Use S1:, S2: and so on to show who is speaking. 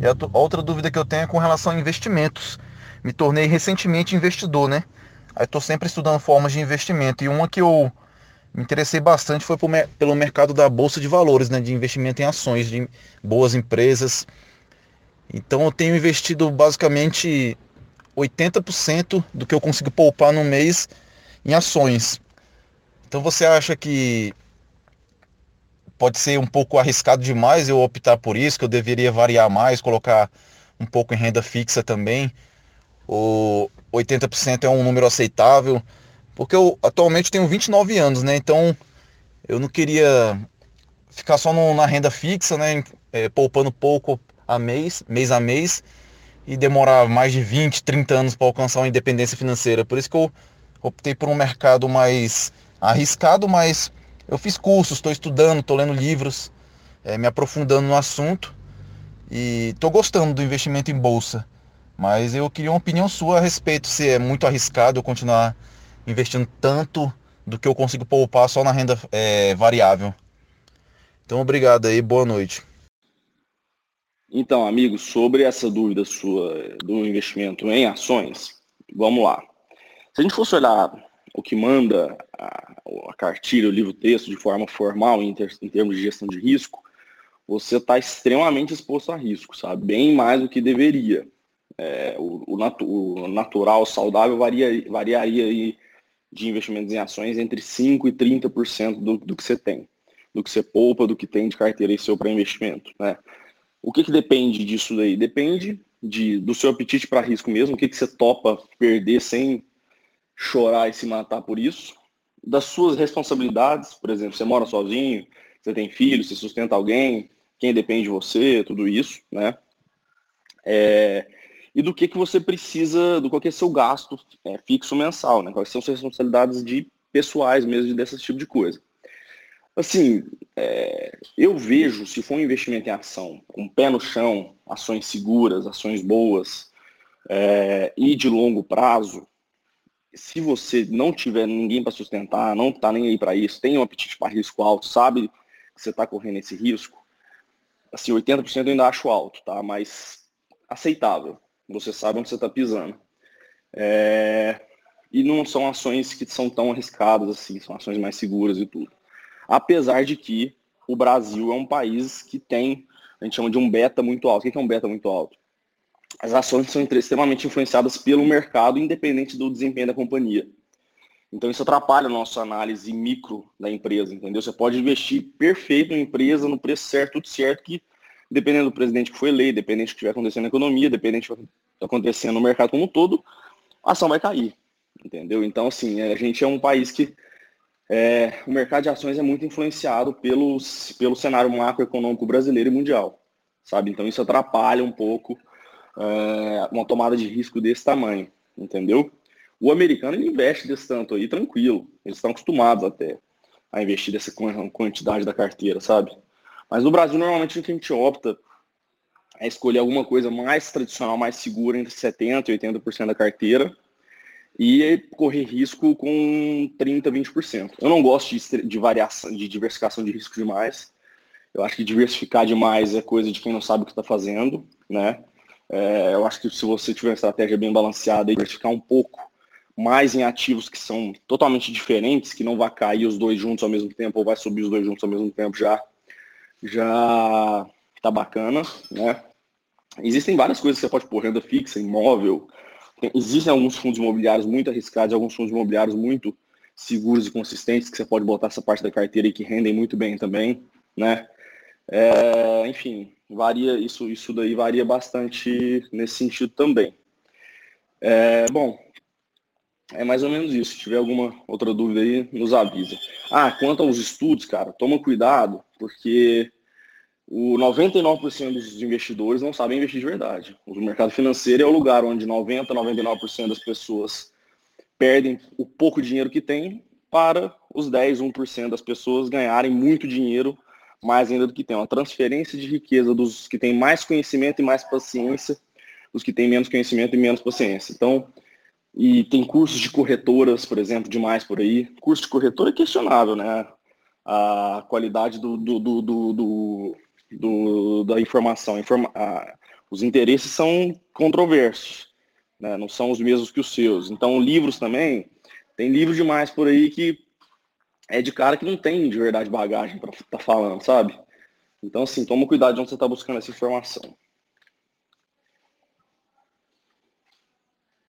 S1: E a outra dúvida que eu tenho é com relação a investimentos. Me tornei recentemente investidor, né? Aí estou sempre estudando formas de investimento. E uma que eu me interessei bastante foi pelo mercado da bolsa de valores, né? De investimento em ações de boas empresas. Então eu tenho investido basicamente 80% do que eu consigo poupar no mês em ações. Então você acha que pode ser um pouco arriscado demais eu optar por isso, que eu deveria variar mais, colocar um pouco em renda fixa também? Ou 80% é um número aceitável? Porque eu atualmente tenho 29 anos, né? Então eu não queria ficar só no, na renda fixa, né? É, poupando pouco a mês, mês a mês, e demorar mais de 20, 30 anos para alcançar uma independência financeira. Por isso que eu optei por um mercado mais arriscado, mas eu fiz cursos, estou estudando, estou lendo livros, é, me aprofundando no assunto e estou gostando do investimento em bolsa. Mas eu queria uma opinião sua a respeito se é muito arriscado eu continuar investindo tanto do que eu consigo poupar só na renda é, variável. Então, obrigado aí, boa noite.
S2: Então, amigo, sobre essa dúvida sua do investimento em ações, vamos lá. Se a gente fosse olhar o que manda a, a cartilha, o livro-texto de forma formal em, ter, em, termos de gestão de risco, você está extremamente exposto a risco, sabe? Bem mais do que deveria. É, o, o, natu, o, natural, saudável, varia, variaria aí de investimentos em ações entre 5% e 30% do, do que você tem, do que você poupa, do que tem de carteira em seu para investimento. Né? O que, que depende disso daí? Depende de, do seu apetite para risco mesmo, o que, que você topa perder sem chorar e se matar por isso, das suas responsabilidades, por exemplo, você mora sozinho, você tem filhos, você sustenta alguém, quem depende de você, tudo isso, né? É, e do que, que você precisa, do qual é seu gasto é, fixo mensal, né? Quais são suas responsabilidades de pessoais mesmo desse tipo de coisa. Assim, é, eu vejo, se for um investimento em ação, com pé no chão, ações seguras, ações boas, é, e de longo prazo, se você não tiver ninguém para sustentar, não está nem aí para isso, tem um apetite para risco alto, sabe que você está correndo esse risco, assim, 80% eu ainda acho alto, tá? Mas aceitável. Você sabe onde você está pisando. É... E não são ações que são tão arriscadas assim, são ações mais seguras e tudo. Apesar de que o Brasil é um país que tem, a gente chama de um beta muito alto. O que é um beta muito alto? As ações são extremamente influenciadas pelo mercado, independente do desempenho da companhia. Então isso atrapalha a nossa análise micro da empresa, entendeu? Você pode investir perfeito na empresa, no preço certo, tudo certo, que dependendo do presidente que foi eleito, dependendo do que estiver acontecendo na economia, dependendo do que está acontecendo no mercado como um todo, a ação vai cair, entendeu? Então, assim, a gente é um país que é, o mercado de ações é muito influenciado pelos, pelo cenário macroeconômico brasileiro e mundial, sabe? Então isso atrapalha um pouco é, uma tomada de risco desse tamanho, entendeu? O americano ele investe desse tanto aí tranquilo, eles estão acostumados até a investir dessa quantidade da carteira, sabe? Mas no Brasil normalmente o que a gente opta é escolher alguma coisa mais tradicional, mais segura, entre 70% e 80% da carteira, e correr risco com 30%, 20%. Eu não gosto de, de variação, de diversificação de risco demais. Eu acho que diversificar demais é coisa de quem não sabe o que está fazendo, né? É, eu acho que se você tiver uma estratégia bem balanceada e diversificar um pouco mais em ativos que são totalmente diferentes, que não vai cair os dois juntos ao mesmo tempo ou vai subir os dois juntos ao mesmo tempo, já já tá bacana, né? Existem várias coisas que você pode pôr, renda fixa, imóvel. Tem, existem alguns fundos imobiliários muito arriscados, alguns fundos imobiliários muito seguros e consistentes que você pode botar essa parte da carteira e que rendem muito bem também, né? É, enfim, varia isso, isso daí varia bastante nesse sentido também. É, bom, é mais ou menos isso. Se tiver alguma outra dúvida aí, nos avisa. Ah, quanto aos estudos, cara, toma cuidado, porque o 99% dos investidores não sabem investir de verdade. O mercado financeiro é o lugar onde 90, 99% das pessoas perdem o pouco dinheiro que têm para os 10, 1% das pessoas ganharem muito dinheiro mais ainda do que tem. Uma transferência de riqueza dos que têm mais conhecimento e mais paciência, dos que têm menos conhecimento e menos paciência. Então, e tem cursos de corretoras, por exemplo, demais por aí. Curso de corretora é questionável, né? A qualidade do, do, do, do, do da informação. Informa, os interesses são controversos, né? não são os mesmos que os seus. Então, livros também, tem livros demais por aí que é de cara que não tem de verdade bagagem para estar tá falando, sabe? Então, assim, toma cuidado de onde você está buscando essa informação.